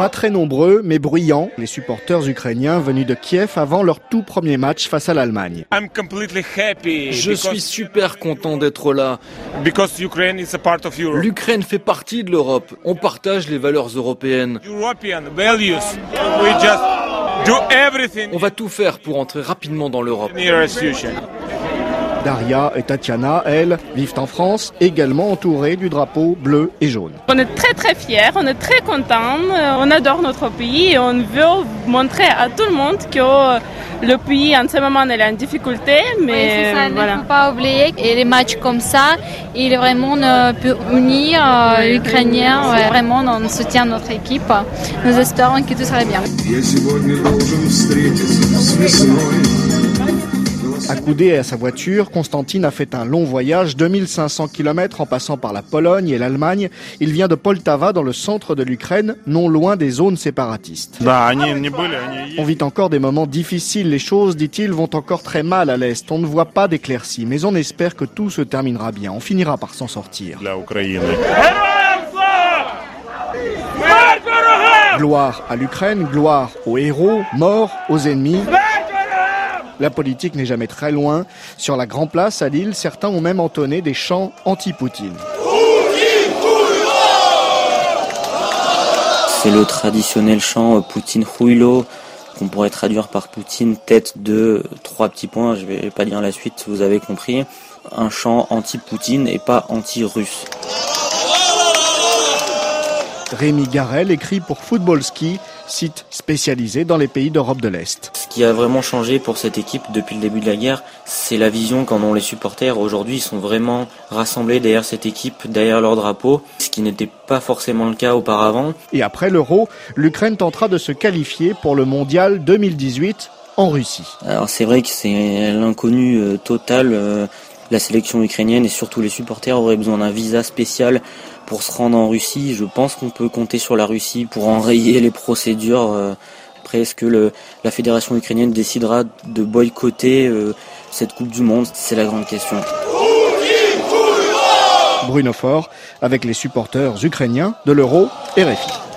Pas très nombreux, mais bruyants, les supporters ukrainiens venus de Kiev avant leur tout premier match face à l'Allemagne. Je suis super content d'être là. L'Ukraine fait partie de l'Europe. On partage les valeurs européennes. On va tout faire pour entrer rapidement dans l'Europe. Daria et Tatiana, elles, vivent en France, également entourées du drapeau bleu et jaune. On est très très fiers, on est très contents, on adore notre pays et on veut montrer à tout le monde que le pays en ce moment est en difficulté. Mais ça, voilà. ne faut pas oublier. Et les matchs comme ça, il est vraiment euh, peut unir euh, les Ukrainiens. vraiment, on soutient notre équipe. Nous espérons que tout sera bien. Accoudé à sa voiture, Constantine a fait un long voyage, 2500 km en passant par la Pologne et l'Allemagne. Il vient de Poltava, dans le centre de l'Ukraine, non loin des zones séparatistes. On vit encore des moments difficiles. Les choses, dit-il, vont encore très mal à l'Est. On ne voit pas d'éclaircies, mais on espère que tout se terminera bien. On finira par s'en sortir. Gloire à l'Ukraine, gloire aux héros, mort aux ennemis. La politique n'est jamais très loin. Sur la Grand Place à Lille, certains ont même entonné des chants anti-Poutine. C'est le traditionnel chant euh, Poutine Huilo qu'on pourrait traduire par Poutine tête de trois petits points, je vais pas dire la suite, vous avez compris. Un chant anti-Poutine et pas anti-russe. Rémi Garel écrit pour Football Ski, site spécialisé dans les pays d'Europe de l'Est. Ce qui a vraiment changé pour cette équipe depuis le début de la guerre, c'est la vision qu'en ont les supporters. Aujourd'hui, ils sont vraiment rassemblés derrière cette équipe, derrière leur drapeau, ce qui n'était pas forcément le cas auparavant. Et après l'Euro, l'Ukraine tentera de se qualifier pour le Mondial 2018 en Russie. Alors c'est vrai que c'est l'inconnu euh, total. La sélection ukrainienne et surtout les supporters auraient besoin d'un visa spécial pour se rendre en Russie. Je pense qu'on peut compter sur la Russie pour enrayer les procédures. Euh, après, est-ce que la fédération ukrainienne décidera de boycotter euh, cette Coupe du Monde? C'est la grande question. Bruno Fort avec les supporters ukrainiens de l'Euro RFI.